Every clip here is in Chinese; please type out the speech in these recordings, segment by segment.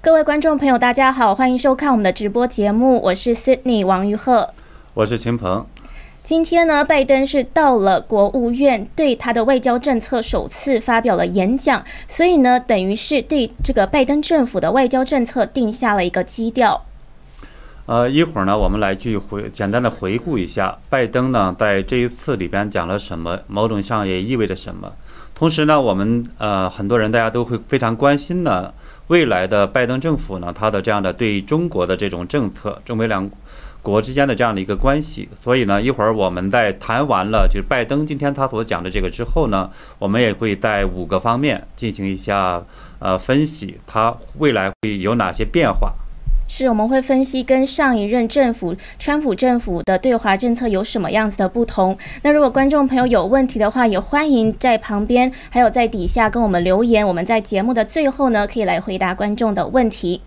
各位观众朋友，大家好，欢迎收看我们的直播节目，我是 Sydney 王玉鹤，我是秦鹏。今天呢，拜登是到了国务院，对他的外交政策首次发表了演讲，所以呢，等于是对这个拜登政府的外交政策定下了一个基调。呃，一会儿呢，我们来去回简单的回顾一下拜登呢在这一次里边讲了什么，某种上也意味着什么。同时呢，我们呃很多人大家都会非常关心呢。未来的拜登政府呢，他的这样的对中国的这种政策，中美两国之间的这样的一个关系，所以呢，一会儿我们在谈完了就是拜登今天他所讲的这个之后呢，我们也会在五个方面进行一下呃分析，他未来会有哪些变化。是，我们会分析跟上一任政府川普政府的对华政策有什么样子的不同。那如果观众朋友有问题的话，也欢迎在旁边还有在底下跟我们留言。我们在节目的最后呢，可以来回答观众的问题。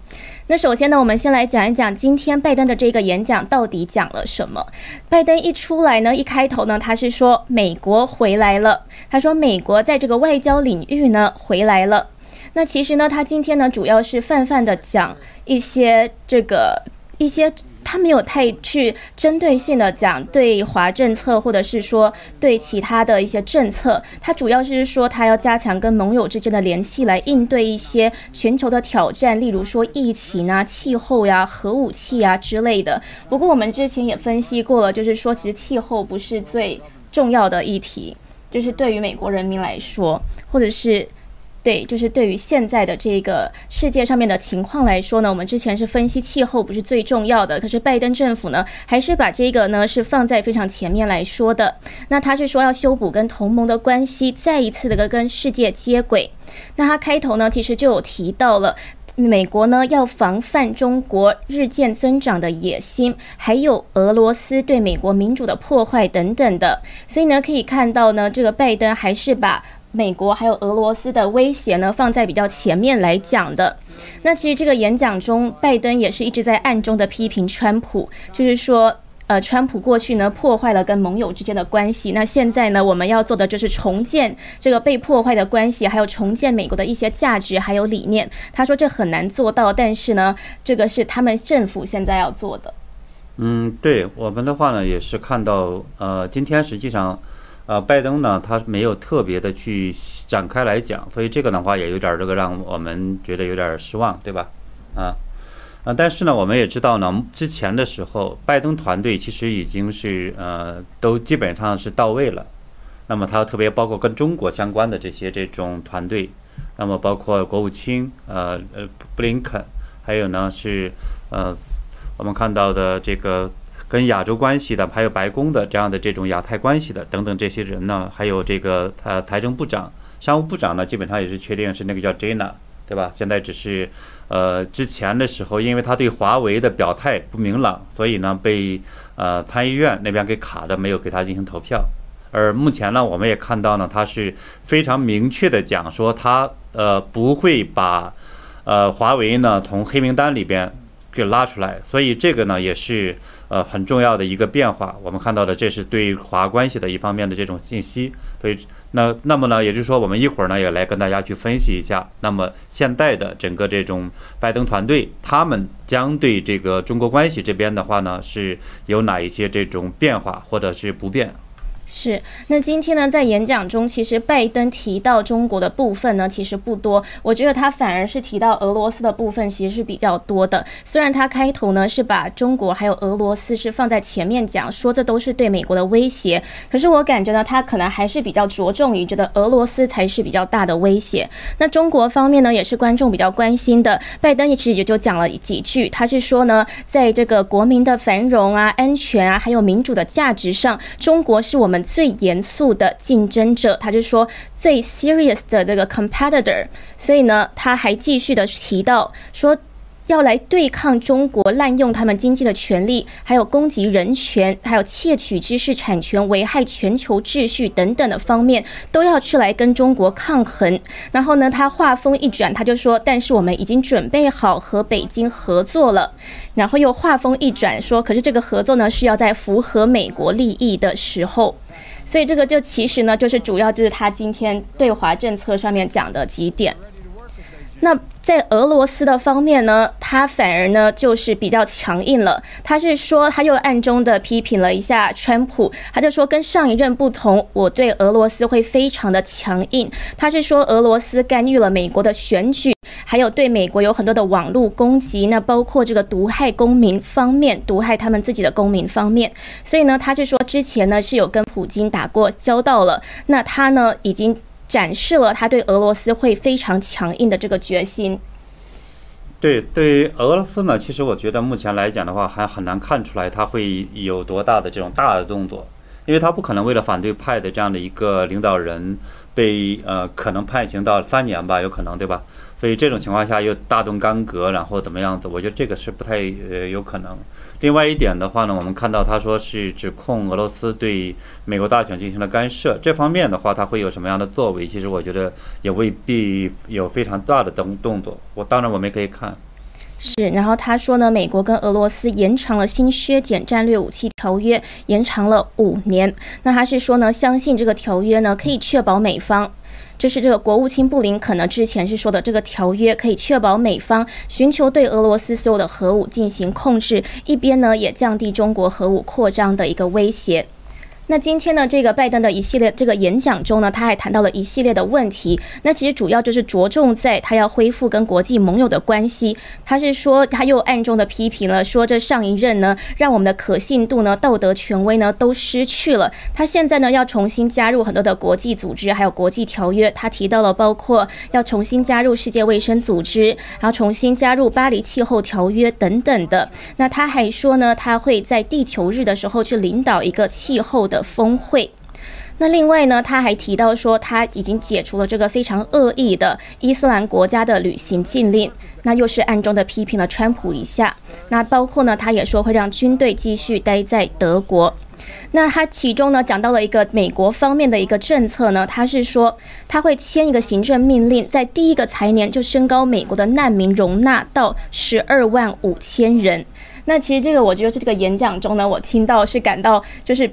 那首先呢，我们先来讲一讲今天拜登的这个演讲到底讲了什么。拜登一出来呢，一开头呢，他是说美国回来了。他说美国在这个外交领域呢回来了。那其实呢，他今天呢主要是泛泛的讲一些这个一些，他没有太去针对性的讲对华政策，或者是说对其他的一些政策。他主要是说他要加强跟盟友之间的联系，来应对一些全球的挑战，例如说疫情啊、气候呀、核武器啊之类的。不过我们之前也分析过了，就是说其实气候不是最重要的议题，就是对于美国人民来说，或者是。对，就是对于现在的这个世界上面的情况来说呢，我们之前是分析气候不是最重要的，可是拜登政府呢，还是把这个呢是放在非常前面来说的。那他是说要修补跟同盟的关系，再一次的跟世界接轨。那他开头呢，其实就有提到了美国呢要防范中国日渐增长的野心，还有俄罗斯对美国民主的破坏等等的。所以呢，可以看到呢，这个拜登还是把。美国还有俄罗斯的威胁呢，放在比较前面来讲的。那其实这个演讲中，拜登也是一直在暗中的批评川普，就是说，呃，川普过去呢破坏了跟盟友之间的关系。那现在呢，我们要做的就是重建这个被破坏的关系，还有重建美国的一些价值还有理念。他说这很难做到，但是呢，这个是他们政府现在要做的。嗯，对我们的话呢，也是看到，呃，今天实际上。呃，拜登呢，他没有特别的去展开来讲，所以这个的话也有点这个让我们觉得有点失望，对吧？啊，啊，但是呢，我们也知道呢，之前的时候，拜登团队其实已经是呃，都基本上是到位了。那么他特别包括跟中国相关的这些这种团队，那么包括国务卿呃呃布林肯，还有呢是呃我们看到的这个。跟亚洲关系的，还有白宫的这样的这种亚太关系的等等这些人呢，还有这个呃财政部长、商务部长呢，基本上也是确定是那个叫 Jana，对吧？现在只是，呃，之前的时候，因为他对华为的表态不明朗，所以呢被呃参议院那边给卡着，没有给他进行投票。而目前呢，我们也看到呢，他是非常明确的讲说，他呃不会把呃华为呢从黑名单里边给拉出来，所以这个呢也是。呃，很重要的一个变化，我们看到的这是对华关系的一方面的这种信息。所以，那那么呢，也就是说，我们一会儿呢也来跟大家去分析一下，那么现在的整个这种拜登团队，他们将对这个中国关系这边的话呢，是有哪一些这种变化，或者是不变？是，那今天呢，在演讲中，其实拜登提到中国的部分呢，其实不多。我觉得他反而是提到俄罗斯的部分，其实是比较多的。虽然他开头呢是把中国还有俄罗斯是放在前面讲，说这都是对美国的威胁，可是我感觉呢，他可能还是比较着重于觉得俄罗斯才是比较大的威胁。那中国方面呢，也是观众比较关心的。拜登其实也就讲了几句，他是说呢，在这个国民的繁荣啊、安全啊，还有民主的价值上，中国是我们。最严肃的竞争者，他就说最 serious 的这个 competitor，所以呢，他还继续的提到说。要来对抗中国滥用他们经济的权利，还有攻击人权，还有窃取知识产权、危害全球秩序等等的方面，都要去来跟中国抗衡。然后呢，他话锋一转，他就说：“但是我们已经准备好和北京合作了。”然后又话锋一转说：“可是这个合作呢，是要在符合美国利益的时候。”所以这个就其实呢，就是主要就是他今天对华政策上面讲的几点。那在俄罗斯的方面呢，他反而呢就是比较强硬了。他是说，他又暗中的批评了一下川普，他就说跟上一任不同，我对俄罗斯会非常的强硬。他是说俄罗斯干预了美国的选举，还有对美国有很多的网络攻击，那包括这个毒害公民方面，毒害他们自己的公民方面。所以呢，他是说之前呢是有跟普京打过交道了，那他呢已经。展示了他对俄罗斯会非常强硬的这个决心。对，对于俄罗斯呢，其实我觉得目前来讲的话，还很难看出来他会有多大的这种大的动作，因为他不可能为了反对派的这样的一个领导人被呃可能判刑到三年吧，有可能对吧？所以这种情况下又大动干戈，然后怎么样子？我觉得这个是不太呃有可能。另外一点的话呢，我们看到他说是指控俄罗斯对美国大选进行了干涉，这方面的话他会有什么样的作为？其实我觉得也未必有非常大的动动作。我当然我们可以看。是，然后他说呢，美国跟俄罗斯延长了新削减战略武器条约，延长了五年。那他是说呢，相信这个条约呢可以确保美方。就是这个国务卿布林肯呢，之前是说的，这个条约可以确保美方寻求对俄罗斯所有的核武进行控制，一边呢也降低中国核武扩张的一个威胁。那今天呢，这个拜登的一系列这个演讲中呢，他还谈到了一系列的问题。那其实主要就是着重在他要恢复跟国际盟友的关系。他是说他又暗中的批评了，说这上一任呢，让我们的可信度呢、道德权威呢都失去了。他现在呢要重新加入很多的国际组织，还有国际条约。他提到了包括要重新加入世界卫生组织，然后重新加入巴黎气候条约等等的。那他还说呢，他会在地球日的时候去领导一个气候的。峰会。那另外呢，他还提到说，他已经解除了这个非常恶意的伊斯兰国家的旅行禁令。那又是暗中的批评了川普一下。那包括呢，他也说会让军队继续待在德国。那他其中呢讲到了一个美国方面的一个政策呢，他是说他会签一个行政命令，在第一个财年就升高美国的难民容纳到十二万五千人。那其实这个我觉得是这个演讲中呢，我听到是感到就是。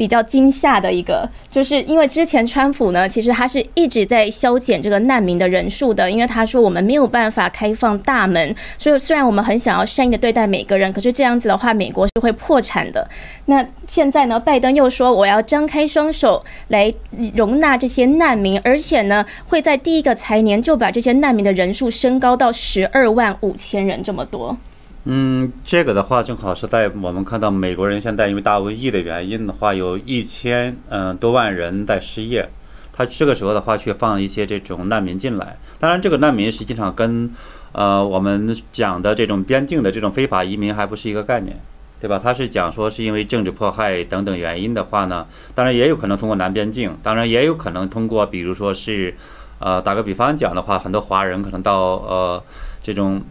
比较惊吓的一个，就是因为之前川普呢，其实他是一直在削减这个难民的人数的，因为他说我们没有办法开放大门，所以虽然我们很想要善意的对待每个人，可是这样子的话，美国是会破产的。那现在呢，拜登又说我要张开双手来容纳这些难民，而且呢，会在第一个财年就把这些难民的人数升高到十二万五千人这么多。嗯，这个的话正好是在我们看到美国人现在因为大瘟疫的原因的话，有一千嗯多万人在失业，他这个时候的话却放一些这种难民进来。当然，这个难民实际上跟呃我们讲的这种边境的这种非法移民还不是一个概念，对吧？他是讲说是因为政治迫害等等原因的话呢，当然也有可能通过南边境，当然也有可能通过比如说是呃打个比方讲的话，很多华人可能到呃这种。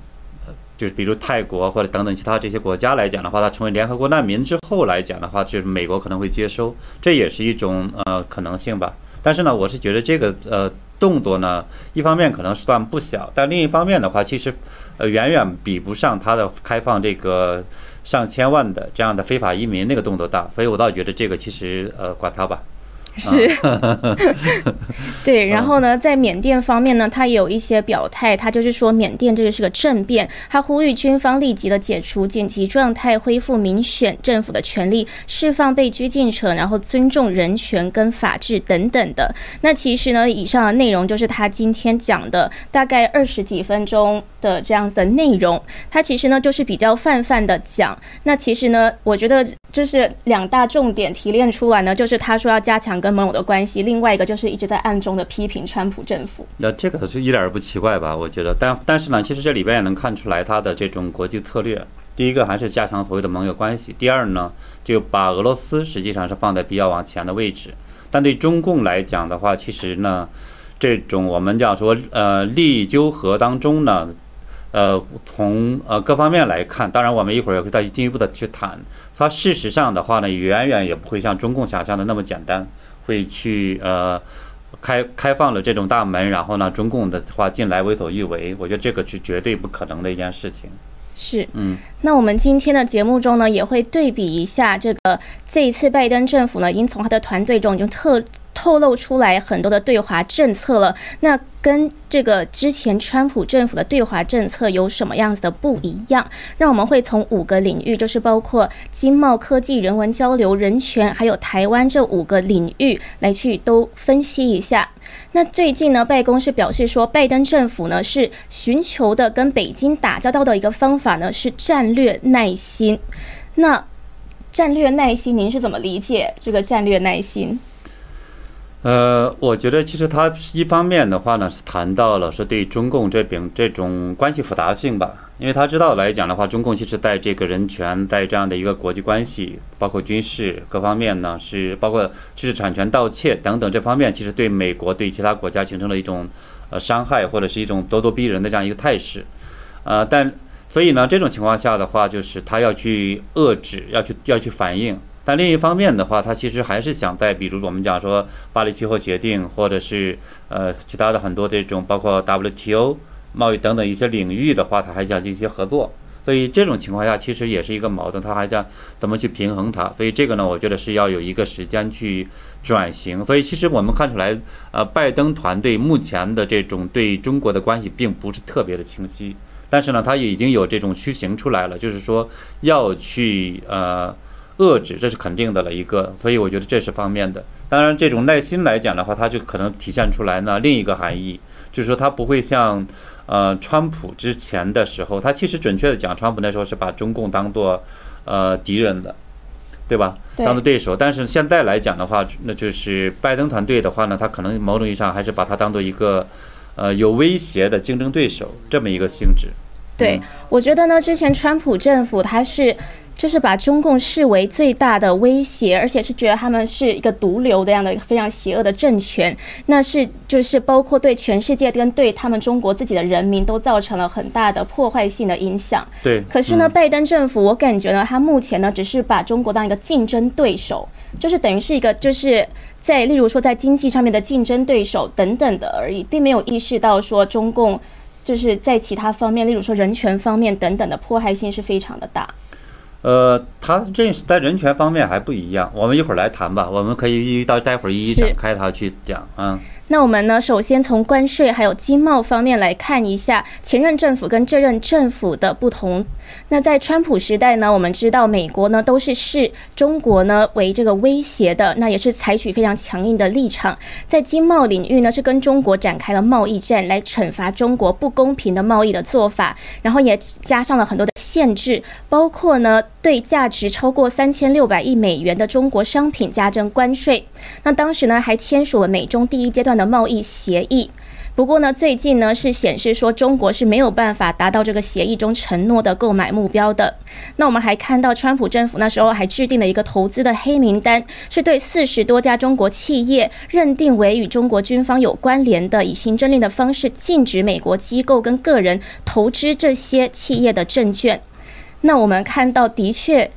就是比如泰国或者等等其他这些国家来讲的话，它成为联合国难民之后来讲的话，就是美国可能会接收，这也是一种呃可能性吧。但是呢，我是觉得这个呃动作呢，一方面可能是算不小，但另一方面的话，其实呃远远比不上它的开放这个上千万的这样的非法移民那个动作大。所以我倒觉得这个其实呃管它吧。是，对，然后呢，在缅甸方面呢，他也有一些表态，他就是说缅甸这个是个政变，他呼吁军方立即的解除紧急状态，恢复民选政府的权利，释放被拘禁者，然后尊重人权跟法治等等的。那其实呢，以上的内容就是他今天讲的大概二十几分钟的这样的内容，他其实呢就是比较泛泛的讲。那其实呢，我觉得就是两大重点提炼出来呢，就是他说要加强跟盟友的关系，另外一个就是一直在暗中的批评川普政府。那这个是一点儿不奇怪吧？我觉得，但但是呢，其实这里边也能看出来他的这种国际策略。第一个还是加强所谓的盟友关系，第二呢，就把俄罗斯实际上是放在比较往前的位置。但对中共来讲的话，其实呢，这种我们讲说呃利益纠合当中呢，呃从呃各方面来看，当然我们一会儿也会再进一步的去谈。它事实上的话呢，远远也不会像中共想象的那么简单。会去呃开开放了这种大门，然后呢，中共的话进来为所欲为，我觉得这个是绝对不可能的一件事情。是，嗯，那我们今天的节目中呢，也会对比一下这个这一次拜登政府呢，已经从他的团队中已经特。透露出来很多的对华政策了。那跟这个之前川普政府的对华政策有什么样子的不一样？让我们会从五个领域，就是包括经贸、科技、人文交流、人权，还有台湾这五个领域来去都分析一下。那最近呢，拜公是表示说，拜登政府呢是寻求的跟北京打交道的一个方法呢是战略耐心。那战略耐心，您是怎么理解这个战略耐心？呃，我觉得其实他一方面的话呢，是谈到了是对中共这边这种关系复杂性吧，因为他知道来讲的话，中共其实在这个人权，在这样的一个国际关系，包括军事各方面呢，是包括知识产权盗窃等等这方面，其实对美国对其他国家形成了一种呃伤害或者是一种咄咄逼人的这样一个态势，呃，但所以呢，这种情况下的话，就是他要去遏制，要去要去反应。但另一方面的话，他其实还是想在，比如我们讲说巴黎气候协定，或者是呃其他的很多这种，包括 WTO 贸易等等一些领域的话，他还想进行合作。所以这种情况下，其实也是一个矛盾，他还想怎么去平衡它。所以这个呢，我觉得是要有一个时间去转型。所以其实我们看出来，呃，拜登团队目前的这种对中国的关系并不是特别的清晰，但是呢，他已经有这种趋形出来了，就是说要去呃。遏制，这是肯定的了一个，所以我觉得这是方面的。当然，这种耐心来讲的话，它就可能体现出来呢另一个含义，就是说它不会像，呃，川普之前的时候，他其实准确的讲，川普那时候是把中共当做，呃，敌人的，对吧？当做对手。但是现在来讲的话，那就是拜登团队的话呢，他可能某种意义上还是把它当做一个，呃，有威胁的竞争对手这么一个性质。对，我觉得呢，之前川普政府他是。就是把中共视为最大的威胁，而且是觉得他们是一个毒瘤的样的一个非常邪恶的政权。那是就是包括对全世界跟对他们中国自己的人民都造成了很大的破坏性的影响。对。可是呢，拜登政府我感觉呢，他目前呢只是把中国当一个竞争对手，就是等于是一个就是在例如说在经济上面的竞争对手等等的而已，并没有意识到说中共就是在其他方面，例如说人权方面等等的迫害性是非常的大。呃，他这是在人权方面还不一样，我们一会儿来谈吧，我们可以一到待会儿一一展开它去讲啊。那我们呢，首先从关税还有经贸方面来看一下前任政府跟这任政府的不同。那在川普时代呢，我们知道美国呢都是视中国呢为这个威胁的，那也是采取非常强硬的立场。在经贸领域呢，是跟中国展开了贸易战，来惩罚中国不公平的贸易的做法，然后也加上了很多的限制，包括呢对价值超过三千六百亿美元的中国商品加征关税。那当时呢还签署了美中第一阶段。的贸易协议，不过呢，最近呢是显示说中国是没有办法达到这个协议中承诺的购买目标的。那我们还看到，川普政府那时候还制定了一个投资的黑名单，是对四十多家中国企业认定为与中国军方有关联的，以行政令的方式禁止美国机构跟个人投资这些企业的证券。那我们看到，的确。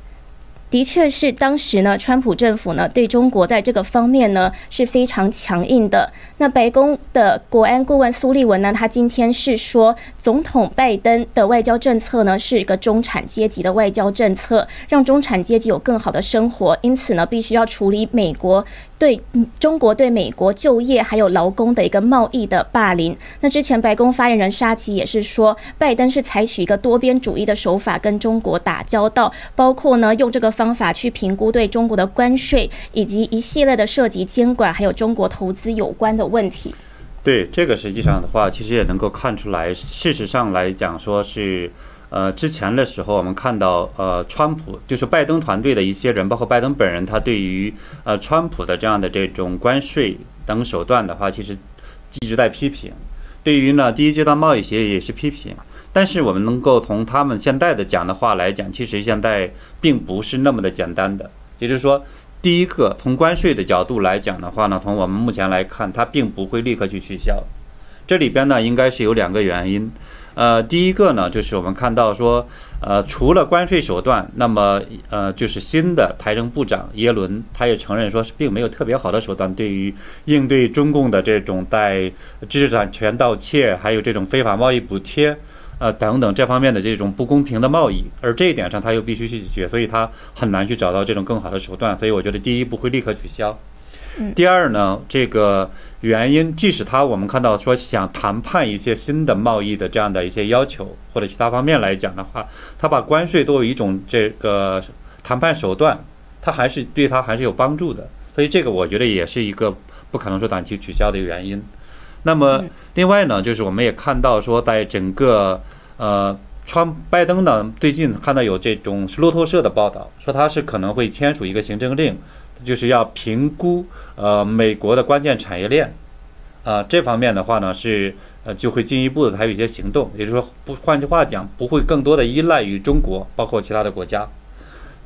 的确是当时呢，川普政府呢对中国在这个方面呢是非常强硬的。那白宫的国安顾问苏利文呢，他今天是说，总统拜登的外交政策呢是一个中产阶级的外交政策，让中产阶级有更好的生活。因此呢，必须要处理美国。对中国对美国就业还有劳工的一个贸易的霸凌。那之前白宫发言人沙奇也是说，拜登是采取一个多边主义的手法跟中国打交道，包括呢用这个方方法去评估对中国的关税，以及一系列的涉及监管还有中国投资有关的问题。对这个实际上的话，其实也能够看出来，事实上来讲说是。呃，之前的时候，我们看到，呃，川普就是拜登团队的一些人，包括拜登本人，他对于呃川普的这样的这种关税等手段的话，其实一直在批评。对于呢第一阶段贸易协议也是批评。但是我们能够从他们现在的讲的话来讲，其实现在并不是那么的简单的。也就是说，第一个从关税的角度来讲的话呢，从我们目前来看，它并不会立刻去取消。这里边呢，应该是有两个原因。呃，第一个呢，就是我们看到说，呃，除了关税手段，那么呃，就是新的财政部长耶伦，他也承认说是并没有特别好的手段对于应对中共的这种在知识产权盗窃，还有这种非法贸易补贴，呃等等这方面的这种不公平的贸易，而这一点上他又必须去解决，所以他很难去找到这种更好的手段，所以我觉得第一不会立刻取消。第二呢，这个原因，即使他我们看到说想谈判一些新的贸易的这样的一些要求或者其他方面来讲的话，他把关税作为一种这个谈判手段，他还是对他还是有帮助的。所以这个我觉得也是一个不可能说短期取消的一个原因。那么另外呢，就是我们也看到说，在整个呃，川拜登呢最近看到有这种路透社的报道，说他是可能会签署一个行政令，就是要评估呃美国的关键产业链，啊这方面的话呢是呃就会进一步的还有一些行动，也就是说不换句话讲不会更多的依赖于中国，包括其他的国家。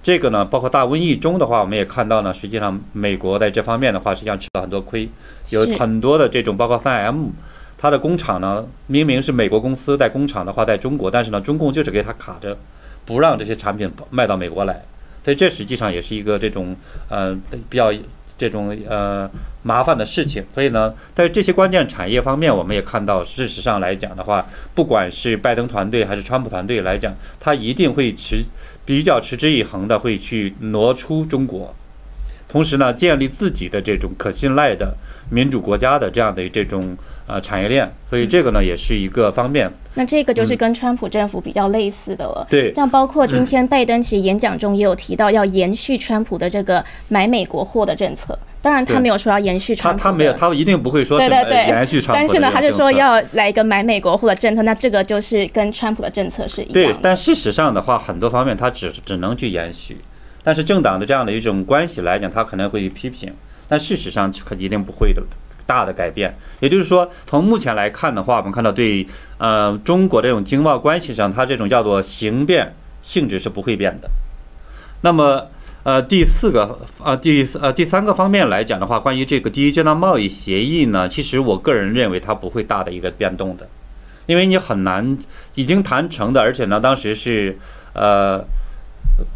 这个呢，包括大瘟疫中的话，我们也看到呢，实际上美国在这方面的话，实际上吃了很多亏，有很多的这种，包括三 M，它的工厂呢，明明是美国公司在工厂的话在中国，但是呢，中共就是给它卡着，不让这些产品卖到美国来，所以这实际上也是一个这种呃比较这种呃麻烦的事情。所以呢，在这些关键产业方面，我们也看到，事实上来讲的话，不管是拜登团队还是川普团队来讲，他一定会持。比较持之以恒的会去挪出中国，同时呢，建立自己的这种可信赖的民主国家的这样的这种呃产业链，所以这个呢也是一个方面。那这个就是跟川普政府比较类似的了。对，像包括今天拜登其实演讲中也有提到要延续川普的这个买美国货的政策。当然他没有说要延续川普，他他没有，他一定不会说对对对延续川普。但是呢，他就说要来一个买美国货的政策，那这个就是跟川普的政策是一样。对，但事实上的话，很多方面他只只能去延续，但是政党的这样的一种关系来讲，他可能会批评，但事实上可一定不会的大的改变。也就是说，从目前来看的话，我们看到对呃中国这种经贸关系上，它这种叫做形变性质是不会变的。那么。呃，第四个，呃，第呃第三个方面来讲的话，关于这个第一阶段贸易协议呢，其实我个人认为它不会大的一个变动的，因为你很难已经谈成的，而且呢，当时是呃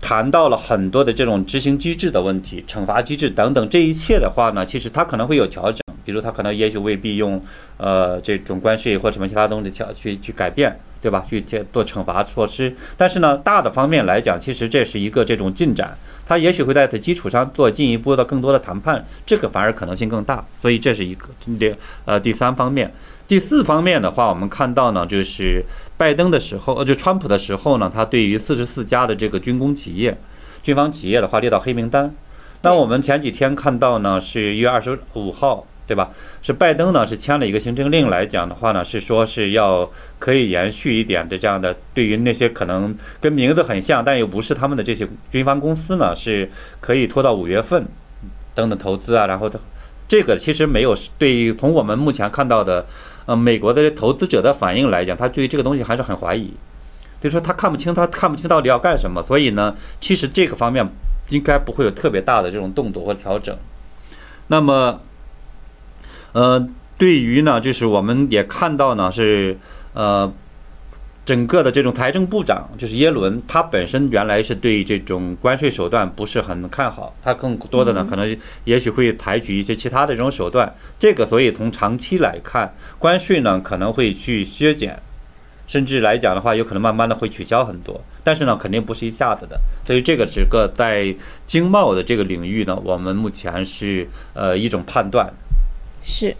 谈到了很多的这种执行机制的问题、惩罚机制等等，这一切的话呢，其实它可能会有调整，比如他可能也许未必用呃这种关税或什么其他东西调去去改变，对吧？去做惩罚措施，但是呢，大的方面来讲，其实这是一个这种进展。他也许会在此基础上做进一步的更多的谈判，这个反而可能性更大，所以这是一个第呃第三方面。第四方面的话，我们看到呢，就是拜登的时候，呃，就川普的时候呢，他对于四十四家的这个军工企业、军方企业的话列到黑名单。那我们前几天看到呢，是一月二十五号。对吧？是拜登呢，是签了一个行政令来讲的话呢，是说是要可以延续一点的这样的，对于那些可能跟名字很像但又不是他们的这些军方公司呢，是可以拖到五月份等等投资啊。然后的这个其实没有对于从我们目前看到的，呃，美国的投资者的反应来讲，他对于这个东西还是很怀疑，就说他看不清，他看不清到底要干什么。所以呢，其实这个方面应该不会有特别大的这种动作或调整。那么。呃，对于呢，就是我们也看到呢，是呃，整个的这种财政部长就是耶伦，他本身原来是对这种关税手段不是很看好，他更多的呢，可能也许会采取一些其他的这种手段。这个，所以从长期来看，关税呢可能会去削减，甚至来讲的话，有可能慢慢的会取消很多。但是呢，肯定不是一下子的。所以这个整个在经贸的这个领域呢，我们目前是呃一种判断。是，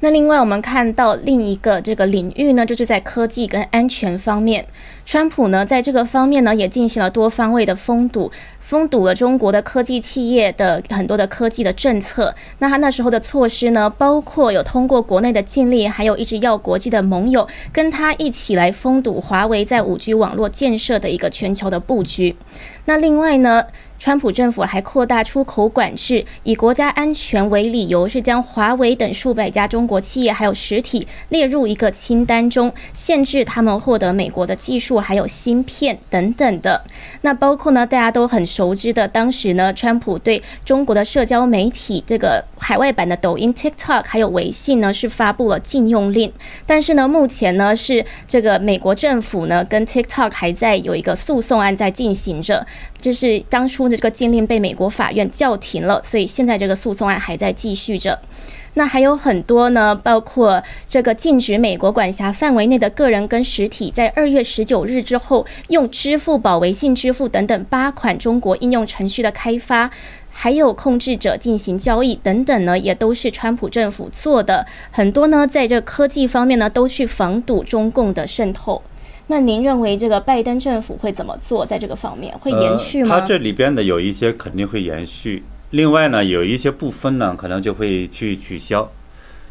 那另外我们看到另一个这个领域呢，就是在科技跟安全方面，川普呢在这个方面呢也进行了多方位的封堵，封堵了中国的科技企业的很多的科技的政策。那他那时候的措施呢，包括有通过国内的禁令，还有一直要国际的盟友跟他一起来封堵华为在五 G 网络建设的一个全球的布局。那另外呢？川普政府还扩大出口管制，以国家安全为理由，是将华为等数百家中国企业还有实体列入一个清单中，限制他们获得美国的技术还有芯片等等的。那包括呢，大家都很熟知的，当时呢，川普对中国的社交媒体这个海外版的抖音 TikTok 还有微信呢，是发布了禁用令。但是呢，目前呢是这个美国政府呢跟 TikTok 还在有一个诉讼案在进行着。就是当初的这个禁令被美国法院叫停了，所以现在这个诉讼案还在继续着。那还有很多呢，包括这个禁止美国管辖范围内的个人跟实体，在二月十九日之后用支付宝、微信支付等等八款中国应用程序的开发。还有控制者进行交易等等呢，也都是川普政府做的。很多呢，在这科技方面呢，都去防堵中共的渗透。那您认为这个拜登政府会怎么做？在这个方面会延续吗？它这里边的有一些肯定会延续，另外呢，有一些部分呢，可能就会去取消。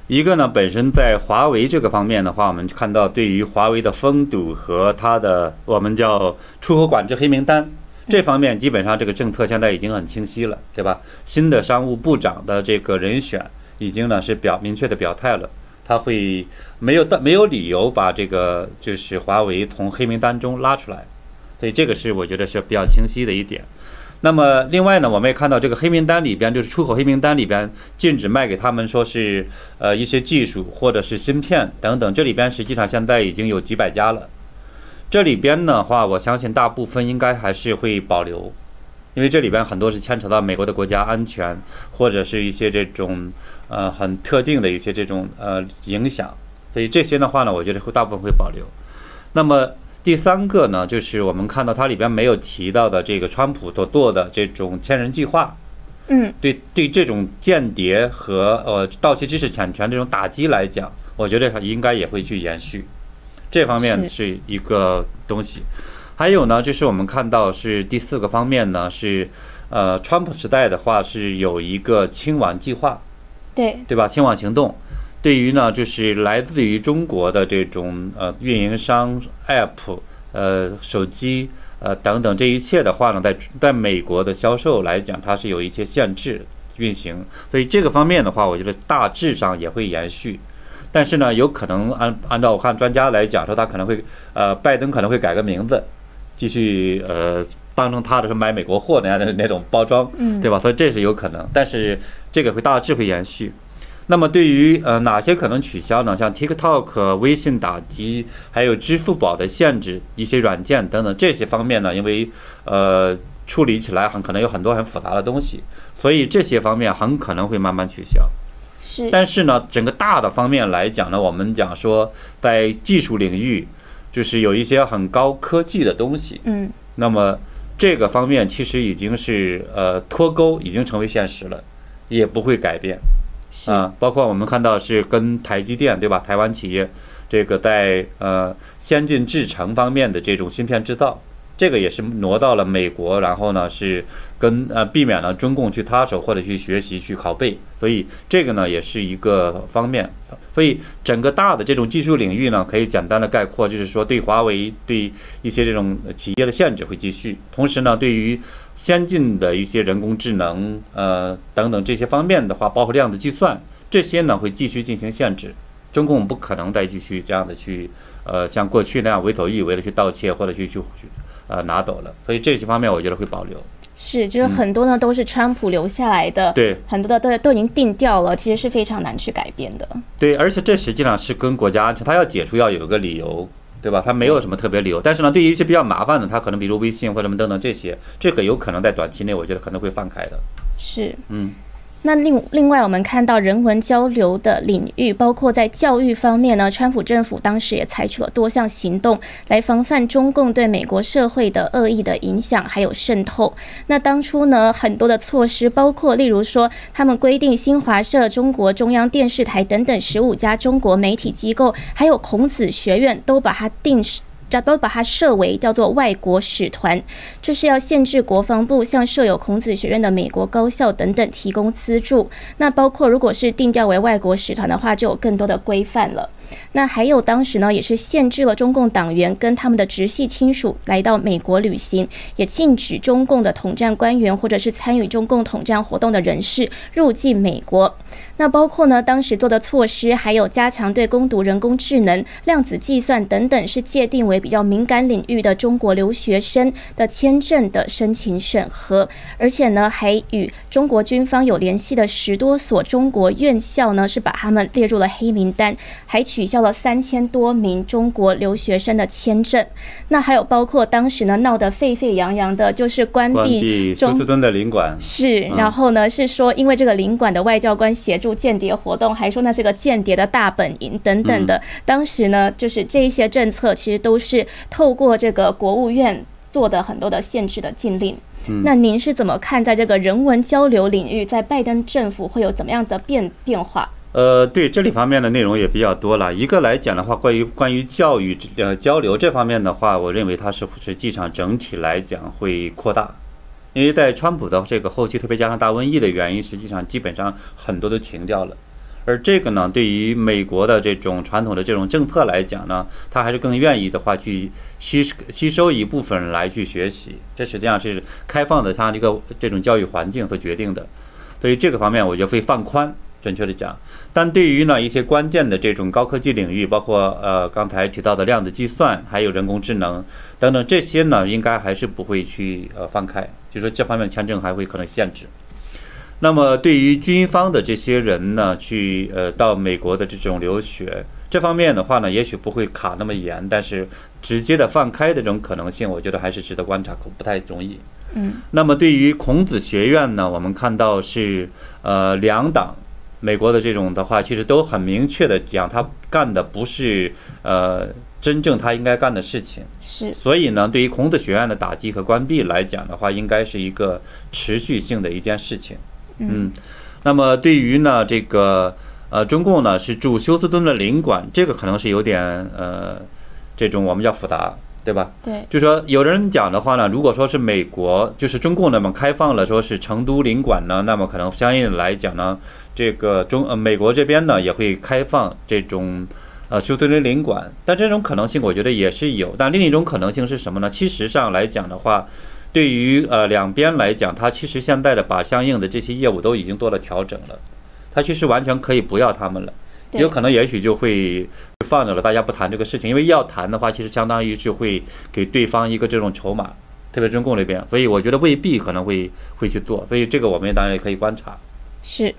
一个呢，本身在华为这个方面的话，我们看到对于华为的封堵和它的我们叫出口管制黑名单这方面，基本上这个政策现在已经很清晰了，对吧？新的商务部长的这个人选已经呢是表明确的表态了。他会没有的没有理由把这个就是华为从黑名单中拉出来，所以这个是我觉得是比较清晰的一点。那么另外呢，我们也看到这个黑名单里边，就是出口黑名单里边禁止卖给他们，说是呃一些技术或者是芯片等等，这里边实际上现在已经有几百家了。这里边的话，我相信大部分应该还是会保留。因为这里边很多是牵扯到美国的国家安全，或者是一些这种呃很特定的一些这种呃影响，所以这些的话呢，我觉得会大部分会保留。那么第三个呢，就是我们看到它里边没有提到的这个川普所做的这种千人计划，嗯，对对，这种间谍和呃盗窃知识产权这种打击来讲，我觉得应该也会去延续，这方面是一个东西。还有呢，就是我们看到是第四个方面呢，是，呃，川普时代的话是有一个清网计划，对对吧？清网行动，对于呢，就是来自于中国的这种呃运营商 App、呃手机、呃等等这一切的话呢，在在美国的销售来讲，它是有一些限制运行，所以这个方面的话，我觉得大致上也会延续，但是呢，有可能按按照我看专家来讲说，他可能会呃，拜登可能会改个名字。继续呃，当成他的是买美国货那样的那种包装，对吧？所以这是有可能，但是这个会大致会延续。那么对于呃哪些可能取消呢？像 TikTok、微信打击，还有支付宝的限制，一些软件等等这些方面呢，因为呃处理起来很可能有很多很复杂的东西，所以这些方面很可能会慢慢取消。是。但是呢，整个大的方面来讲呢，我们讲说在技术领域。就是有一些很高科技的东西，嗯，那么这个方面其实已经是呃脱钩，已经成为现实了，也不会改变，啊，包括我们看到是跟台积电对吧？台湾企业这个在呃先进制程方面的这种芯片制造。这个也是挪到了美国，然后呢是跟呃避免了中共去插手或者去学习去拷贝，所以这个呢也是一个方面。所以整个大的这种技术领域呢，可以简单的概括，就是说对华为对一些这种企业的限制会继续，同时呢对于先进的一些人工智能呃等等这些方面的话，包括量子计算这些呢会继续进行限制。中共不可能再继续这样的去呃像过去那样为所欲为的去盗窃或者去去。呃，拿走了，所以这些方面我觉得会保留。是，就是很多呢都是川普留下来的，对，很多的都都已经定掉了，其实是非常难去改变的。对，而且这实际上是跟国家安全，他要解除要有一个理由，对吧？他没有什么特别理由，但是呢，对于一些比较麻烦的，他可能比如微信或者什么等等这些，这个有可能在短期内，我觉得可能会放开的。是，嗯。那另另外，我们看到人文交流的领域，包括在教育方面呢，川普政府当时也采取了多项行动来防范中共对美国社会的恶意的影响还有渗透。那当初呢，很多的措施，包括例如说，他们规定新华社、中国中央电视台等等十五家中国媒体机构，还有孔子学院，都把它定。这都把它设为叫做外国使团，就是要限制国防部向设有孔子学院的美国高校等等提供资助。那包括如果是定调为外国使团的话，就有更多的规范了。那还有当时呢，也是限制了中共党员跟他们的直系亲属来到美国旅行，也禁止中共的统战官员或者是参与中共统战活动的人士入境美国。那包括呢，当时做的措施，还有加强对攻读人工智能、量子计算等等是界定为比较敏感领域的中国留学生的签证的申请审核，而且呢，还与中国军方有联系的十多所中国院校呢，是把他们列入了黑名单，还取消了三千多名中国留学生的签证。那还有包括当时呢闹得沸沸扬扬的，就是关闭休斯敦的领馆，是，然后呢是说因为这个领馆的外交官协助。间谍活动，还说那是个间谍的大本营等等的。当时呢，就是这一些政策，其实都是透过这个国务院做的很多的限制的禁令。那您是怎么看在这个人文交流领域，在拜登政府会有怎么样的变变化？呃，对这里方面的内容也比较多了。一个来讲的话，关于关于教育呃交流这方面的话，我认为它是实际上整体来讲会扩大，因为在川普的这个后期，特别加上大瘟疫的原因，实际上基本上很多都停掉了。而这个呢，对于美国的这种传统的这种政策来讲呢，他还是更愿意的话去吸吸收一部分来去学习。这实际上是开放的，像这个这种教育环境所决定的。所以这个方面，我觉得会放宽。准确的讲，但对于呢一些关键的这种高科技领域，包括呃刚才提到的量子计算，还有人工智能等等这些呢，应该还是不会去呃放开，就说这方面签证还会可能限制。那么对于军方的这些人呢，去呃到美国的这种留学这方面的话呢，也许不会卡那么严，但是直接的放开的这种可能性，我觉得还是值得观察，不太容易。嗯。那么对于孔子学院呢，我们看到是呃两党。美国的这种的话，其实都很明确的讲，他干的不是呃真正他应该干的事情。是。所以呢，对于孔子学院的打击和关闭来讲的话，应该是一个持续性的一件事情。嗯。那么对于呢这个呃中共呢是驻休斯敦的领馆，这个可能是有点呃这种我们叫复杂。对吧？对，就说有人讲的话呢，如果说是美国，就是中共那么开放了，说是成都领馆呢，那么可能相应的来讲呢，这个中呃美国这边呢也会开放这种呃休斯顿领馆，但这种可能性我觉得也是有。但另一种可能性是什么呢？其实上来讲的话，对于呃两边来讲，它其实现在的把相应的这些业务都已经做了调整了，它其实完全可以不要他们了。有可能，也许就会放着了，大家不谈这个事情，因为要谈的话，其实相当于就会给对方一个这种筹码，特别中共那边，所以我觉得未必可能会会去做，所以这个我们当然也可以观察。是。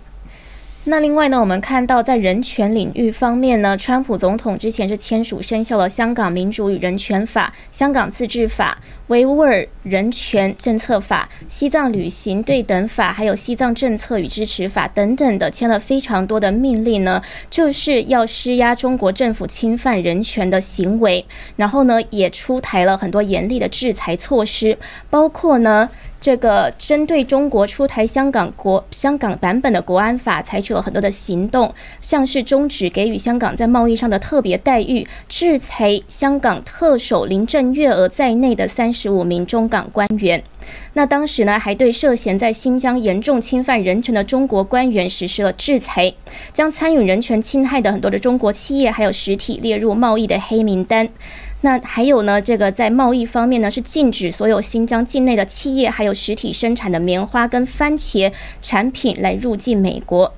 那另外呢，我们看到在人权领域方面呢，川普总统之前是签署生效了《香港民主与人权法》、《香港自治法》、《维吾尔人权政策法》、《西藏旅行对等法》、还有《西藏政策与支持法》等等的，签了非常多的命令呢，就是要施压中国政府侵犯人权的行为。然后呢，也出台了很多严厉的制裁措施，包括呢。这个针对中国出台香港国香港版本的国安法，采取了很多的行动，像是终止给予香港在贸易上的特别待遇，制裁香港特首林郑月娥在内的三十五名中港官员。那当时呢，还对涉嫌在新疆严重侵犯人权的中国官员实施了制裁，将参与人权侵害的很多的中国企业还有实体列入贸易的黑名单。那还有呢？这个在贸易方面呢，是禁止所有新疆境内的企业还有实体生产的棉花跟番茄产品来入境美国。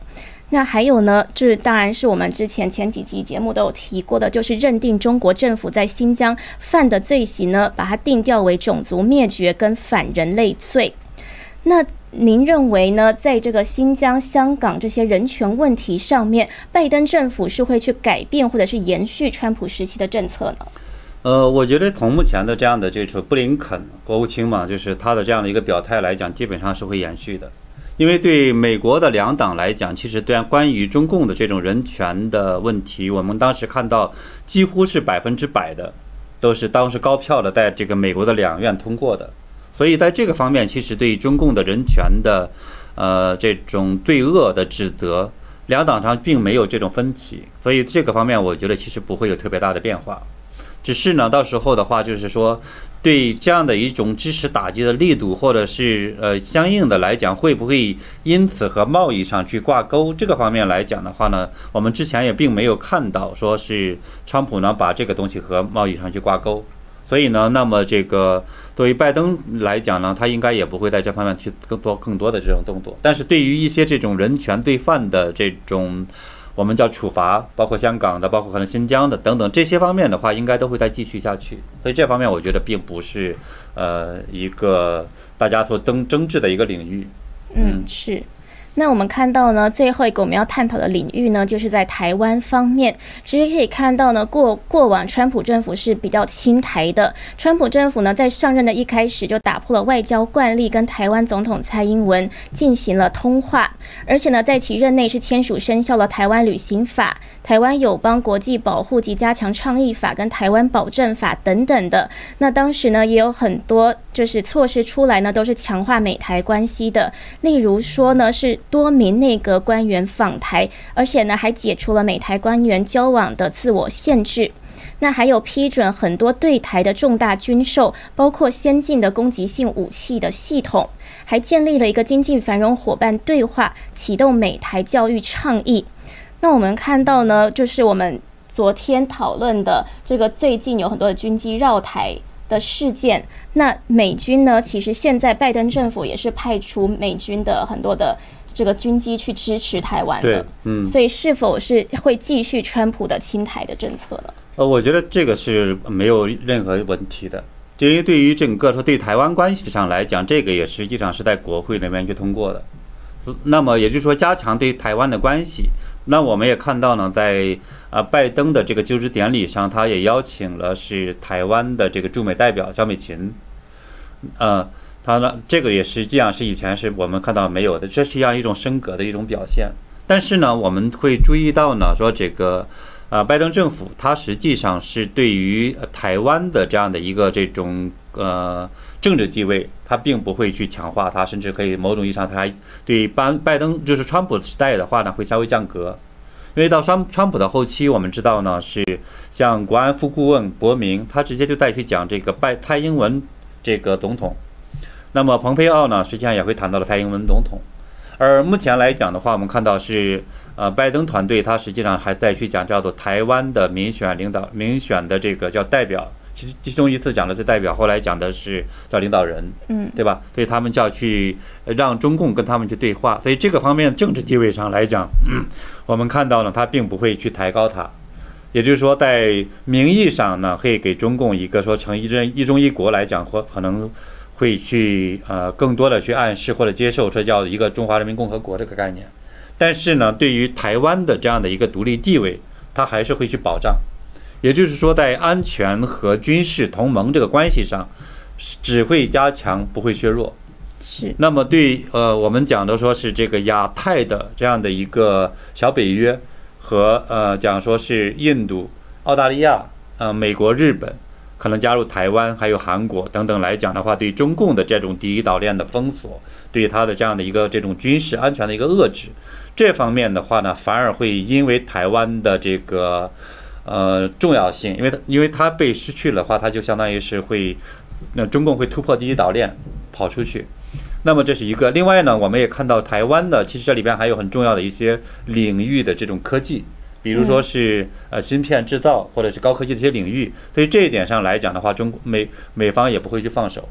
那还有呢？这当然是我们之前前几集节目都有提过的，就是认定中国政府在新疆犯的罪行呢，把它定调为种族灭绝跟反人类罪。那您认为呢？在这个新疆、香港这些人权问题上面，拜登政府是会去改变或者是延续川普时期的政策呢？呃，我觉得从目前的这样的这种布林肯国务卿嘛，就是他的这样的一个表态来讲，基本上是会延续的。因为对美国的两党来讲，其实对关于中共的这种人权的问题，我们当时看到几乎是百分之百的，都是当时高票的在这个美国的两院通过的。所以在这个方面，其实对于中共的人权的，呃，这种罪恶的指责，两党上并没有这种分歧。所以这个方面，我觉得其实不会有特别大的变化。只是呢，到时候的话，就是说，对这样的一种支持打击的力度，或者是呃相应的来讲，会不会因此和贸易上去挂钩？这个方面来讲的话呢，我们之前也并没有看到说是川普呢把这个东西和贸易上去挂钩。所以呢，那么这个对于拜登来讲呢，他应该也不会在这方面去更多更多的这种动作。但是对于一些这种人权罪犯的这种。我们叫处罚，包括香港的，包括可能新疆的等等这些方面的话，应该都会再继续下去。所以这方面我觉得并不是呃一个大家所争争执的一个领域。嗯，是。那我们看到呢，最后一个我们要探讨的领域呢，就是在台湾方面。其实可以看到呢，过过往川普政府是比较亲台的。川普政府呢，在上任的一开始就打破了外交惯例，跟台湾总统蔡英文进行了通话，而且呢，在其任内是签署生效了《台湾旅行法》。台湾友邦国际保护及加强倡议法跟台湾保证法等等的，那当时呢也有很多就是措施出来呢，都是强化美台关系的。例如说呢，是多名内阁官员访台，而且呢还解除了美台官员交往的自我限制。那还有批准很多对台的重大军售，包括先进的攻击性武器的系统，还建立了一个经济繁荣伙伴对话，启动美台教育倡议。那我们看到呢，就是我们昨天讨论的这个最近有很多的军机绕台的事件。那美军呢，其实现在拜登政府也是派出美军的很多的这个军机去支持台湾的。嗯。所以是否是会继续川普的亲台的政策呢？呃，我觉得这个是没有任何问题的，因为对于整个说对台湾关系上来讲，这个也实际上是在国会里面去通过的。那么也就是说，加强对台湾的关系。那我们也看到呢，在啊拜登的这个就职典礼上，他也邀请了是台湾的这个驻美代表肖美琴，呃，他呢这个也实际上是以前是我们看到没有的，这是一样一种升格的一种表现。但是呢，我们会注意到呢，说这个呃拜登政府他实际上是对于台湾的这样的一个这种呃。政治地位，他并不会去强化它，甚至可以某种意义上，他还对拜拜登就是川普时代的话呢，会稍微降格。因为到川川普的后期，我们知道呢，是像国安副顾问伯明，他直接就带去讲这个拜蔡英文这个总统。那么蓬佩奥呢，实际上也会谈到了蔡英文总统。而目前来讲的话，我们看到是呃拜登团队，他实际上还在去讲叫做台湾的民选领导、民选的这个叫代表。其实其中一次讲的是代表，后来讲的是叫领导人，嗯，对吧？所以他们就要去让中共跟他们去对话。所以这个方面政治地位上来讲，我们看到呢，他并不会去抬高他。也就是说，在名义上呢，可以给中共一个说成一中一中一国来讲，或可能会去呃更多的去暗示或者接受这叫一个中华人民共和国这个概念。但是呢，对于台湾的这样的一个独立地位，它还是会去保障。也就是说，在安全和军事同盟这个关系上，只会加强，不会削弱。是。那么，对呃，我们讲的说是这个亚太的这样的一个小北约，和呃讲说是印度、澳大利亚、呃美国、日本可能加入台湾，还有韩国等等来讲的话，对中共的这种第一岛链的封锁，对它的这样的一个这种军事安全的一个遏制，这方面的话呢，反而会因为台湾的这个。呃，重要性，因为它因为它被失去的话，它就相当于是会，那中共会突破第一岛链跑出去。那么这是一个。另外呢，我们也看到台湾的，其实这里边还有很重要的一些领域的这种科技，比如说是呃芯片制造或者是高科技的一些领域。所以这一点上来讲的话，中美美方也不会去放手。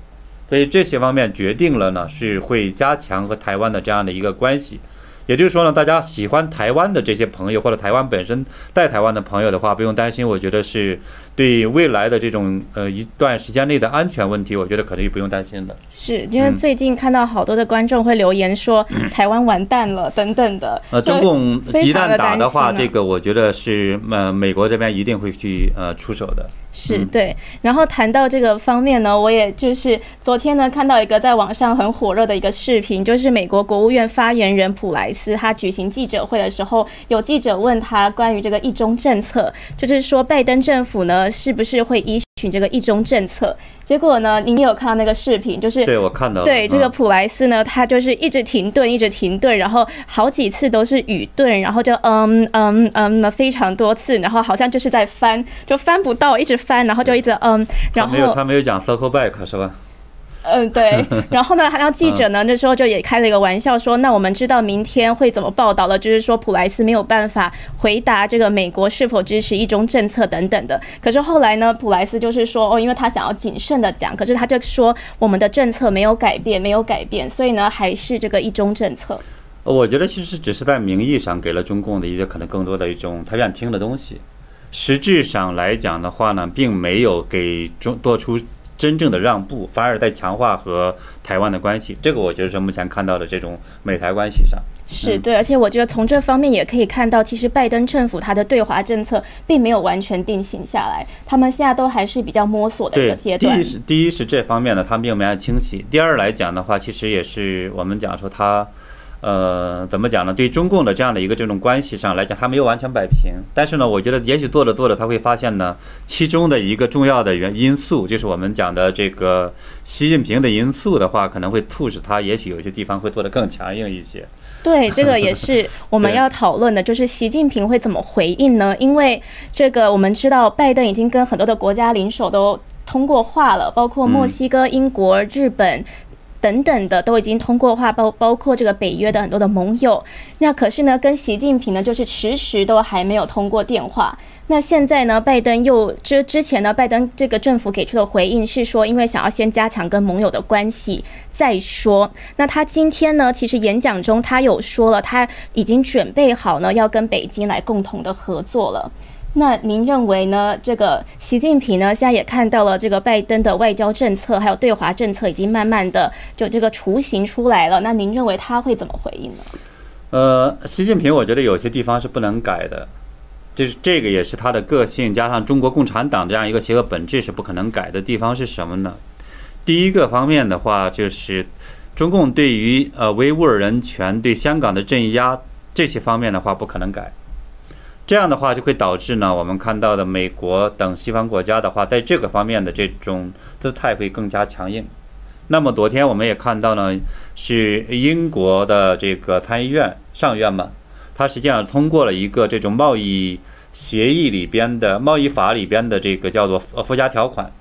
所以这些方面决定了呢，是会加强和台湾的这样的一个关系。也就是说呢，大家喜欢台湾的这些朋友，或者台湾本身在台湾的朋友的话，不用担心。我觉得是对未来的这种呃一段时间内的安全问题，我觉得可能也不用担心的。是因为最近看到好多的观众会留言说 台湾完蛋了等等的。呃，中共一旦打的话，这个我觉得是呃美国这边一定会去呃出手的。是对，然后谈到这个方面呢，我也就是昨天呢看到一个在网上很火热的一个视频，就是美国国务院发言人普莱斯他举行记者会的时候，有记者问他关于这个一中政策，就是说拜登政府呢是不是会依循这个一中政策？结果呢，您有看到那个视频？就是对我看到对这个普莱斯呢，他就是一直停顿，一直停顿，然后好几次都是语顿，然后就嗯嗯嗯了非常多次，然后好像就是在翻，就翻不到，一直翻，然后就一直嗯，然后没有他没有讲 circle back 是吧？嗯，对。然后呢，然后记者呢，那时候就也开了一个玩笑说，那我们知道明天会怎么报道了，就是说普莱斯没有办法回答这个美国是否支持一中政策等等的。可是后来呢，普莱斯就是说，哦，因为他想要谨慎的讲，可是他就说我们的政策没有改变，没有改变，所以呢，还是这个一中政策。我觉得其实只是在名义上给了中共的一些可能更多的一种他愿听的东西，实质上来讲的话呢，并没有给中做出。真正的让步，反而在强化和台湾的关系，这个我觉得是目前看到的这种美台关系上。是对，而且我觉得从这方面也可以看到，其实拜登政府他的对华政策并没有完全定型下来，他们现在都还是比较摸索的一个阶段。第一是第一是这方面呢，他并没有清晰；第二来讲的话，其实也是我们讲说他，呃，怎么讲呢？对中共的这样的一个这种关系上来讲，还没有完全摆平。但是呢，我觉得也许做着做着，他会发现呢，其中的一个重要的原因素就是我们讲的这个习近平的因素的话，可能会促使他也许有些地方会做得更强硬一些。对，这个也是 我们要讨论的，就是习近平会怎么回应呢？因为这个我们知道，拜登已经跟很多的国家领袖都通过话了，包括墨西哥、英国、日本。等等的都已经通过话，包包括这个北约的很多的盟友。那可是呢，跟习近平呢，就是迟迟都还没有通过电话。那现在呢，拜登又之之前呢，拜登这个政府给出的回应是说，因为想要先加强跟盟友的关系再说。那他今天呢，其实演讲中他有说了，他已经准备好呢，要跟北京来共同的合作了。那您认为呢？这个习近平呢，现在也看到了这个拜登的外交政策，还有对华政策已经慢慢的就这个雏形出来了。那您认为他会怎么回应呢？呃，习近平，我觉得有些地方是不能改的，就是这个也是他的个性，加上中国共产党这样一个邪恶本质是不可能改的地方是什么呢？第一个方面的话，就是中共对于呃维吾尔人权、对香港的镇压这些方面的话，不可能改。这样的话就会导致呢，我们看到的美国等西方国家的话，在这个方面的这种姿态会更加强硬。那么昨天我们也看到呢，是英国的这个参议院上院嘛，它实际上通过了一个这种贸易协议里边的贸易法里边的这个叫做附加条款。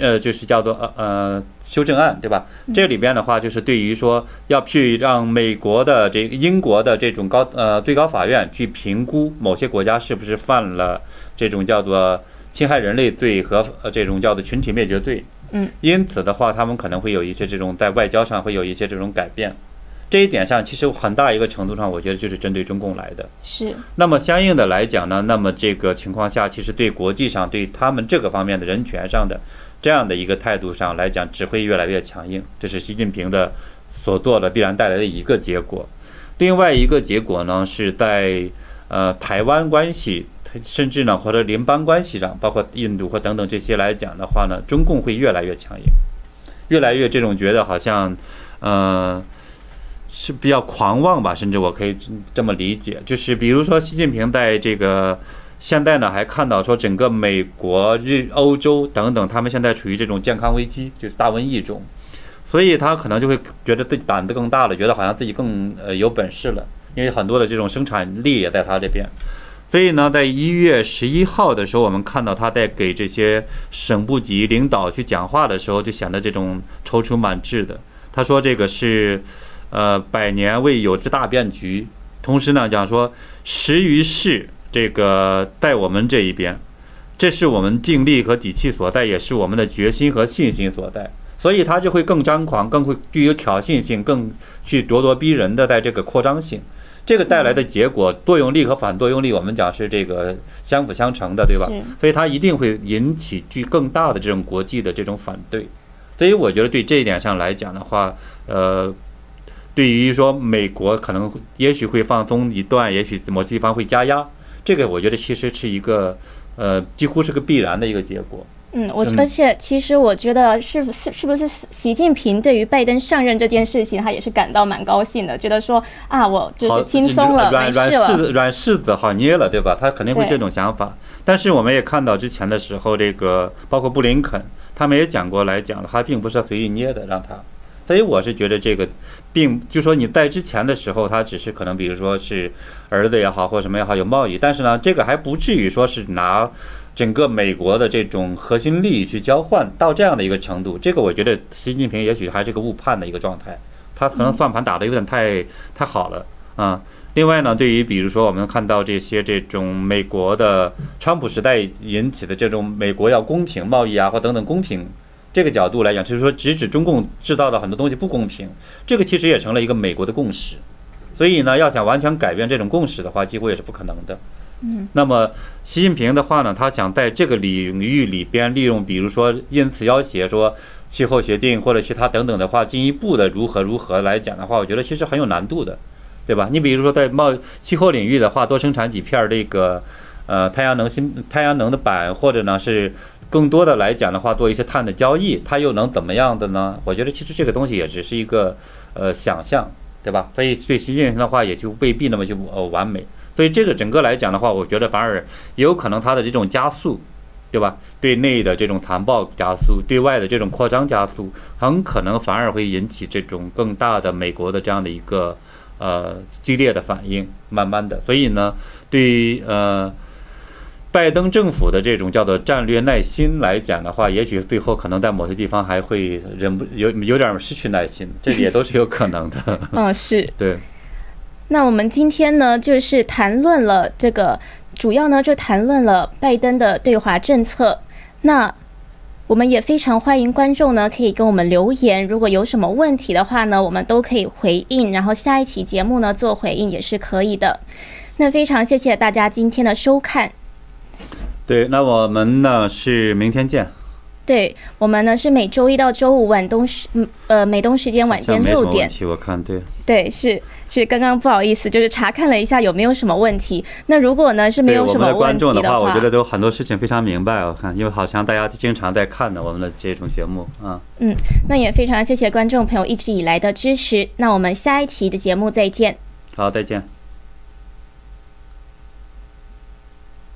呃，就是叫做呃呃修正案，对吧？这里边的话，就是对于说要去让美国的这个英国的这种高呃最高法院去评估某些国家是不是犯了这种叫做侵害人类罪和呃这种叫做群体灭绝罪。嗯，因此的话，他们可能会有一些这种在外交上会有一些这种改变。这一点上，其实很大一个程度上，我觉得就是针对中共来的。是。那么相应的来讲呢，那么这个情况下，其实对国际上对他们这个方面的人权上的。这样的一个态度上来讲，只会越来越强硬，这是习近平的所做的必然带来的一个结果。另外一个结果呢，是在呃台湾关系，甚至呢或者邻邦关系上，包括印度或等等这些来讲的话呢，中共会越来越强硬，越来越这种觉得好像，呃是比较狂妄吧，甚至我可以这么理解，就是比如说习近平在这个。现在呢，还看到说整个美国、日、欧洲等等，他们现在处于这种健康危机，就是大瘟疫中，所以他可能就会觉得自己胆子更大了，觉得好像自己更呃有本事了，因为很多的这种生产力也在他这边。所以呢，在一月十一号的时候，我们看到他在给这些省部级领导去讲话的时候，就显得这种踌躇满志的。他说这个是呃百年未有之大变局，同时呢讲说时于事。这个在我们这一边，这是我们定力和底气所在，也是我们的决心和信心所在，所以他就会更张狂，更会具有挑衅性，更去咄咄逼人的在这个扩张性，这个带来的结果，作用力和反作用力，我们讲是这个相辅相成的，对吧？所以它一定会引起具更大的这种国际的这种反对，所以我觉得对这一点上来讲的话，呃。对于说美国可能也许会放松一段，也许某些地方会加压。这个我觉得其实是一个，呃，几乎是个必然的一个结果。嗯，我而且其实我觉得是是是不是习近平对于拜登上任这件事情，他也是感到蛮高兴的，觉得说啊，我就是轻松了，没事了，软柿子软柿子好捏了，对吧？他肯定会这种想法。但是我们也看到之前的时候，这个包括布林肯，他们也讲过来讲了，他并不是随意捏的，让他。所以我是觉得这个，并就说你在之前的时候，他只是可能，比如说是儿子也好，或什么也好，有贸易，但是呢，这个还不至于说是拿整个美国的这种核心利益去交换到这样的一个程度。这个我觉得习近平也许还是个误判的一个状态，他可能算盘打得有点太太好了啊。另外呢，对于比如说我们看到这些这种美国的川普时代引起的这种美国要公平贸易啊，或等等公平。这个角度来讲，就是说，直指中共制造的很多东西不公平，这个其实也成了一个美国的共识。所以呢，要想完全改变这种共识的话，几乎也是不可能的。嗯。那么，习近平的话呢，他想在这个领域里边利用，比如说因此要挟说气候协定或者其他等等的话，进一步的如何如何来讲的话，我觉得其实很有难度的。对吧？你比如说在贸气候领域的话，多生产几片这个呃太阳能新太阳能的板，或者呢是更多的来讲的话，做一些碳的交易，它又能怎么样的呢？我觉得其实这个东西也只是一个呃想象，对吧？所以对习近平的话也就未必那么就呃完美。所以这个整个来讲的话，我觉得反而也有可能它的这种加速。对吧？对内的这种谈报加速，对外的这种扩张加速，很可能反而会引起这种更大的美国的这样的一个呃激烈的反应。慢慢的，所以呢，对呃拜登政府的这种叫做战略耐心来讲的话，也许最后可能在某些地方还会忍不有有点失去耐心，这也都是有可能的。嗯，是对。那我们今天呢，就是谈论了这个。主要呢，就谈论了拜登的对华政策。那我们也非常欢迎观众呢，可以跟我们留言。如果有什么问题的话呢，我们都可以回应。然后下一期节目呢，做回应也是可以的。那非常谢谢大家今天的收看。对，那我们呢是明天见。对我们呢是每周一到周五晚东时，呃，美东时间晚间六点。我看对。对，是是，刚刚不好意思，就是查看了一下有没有什么问题。那如果呢是没有什么问题的话，我觉得都很多事情非常明白。我看，因为好像大家经常在看的我们的这种节目啊。嗯，那也非常谢谢观众朋友一直以来的支持。那我们下一期的节目再见。好，再见。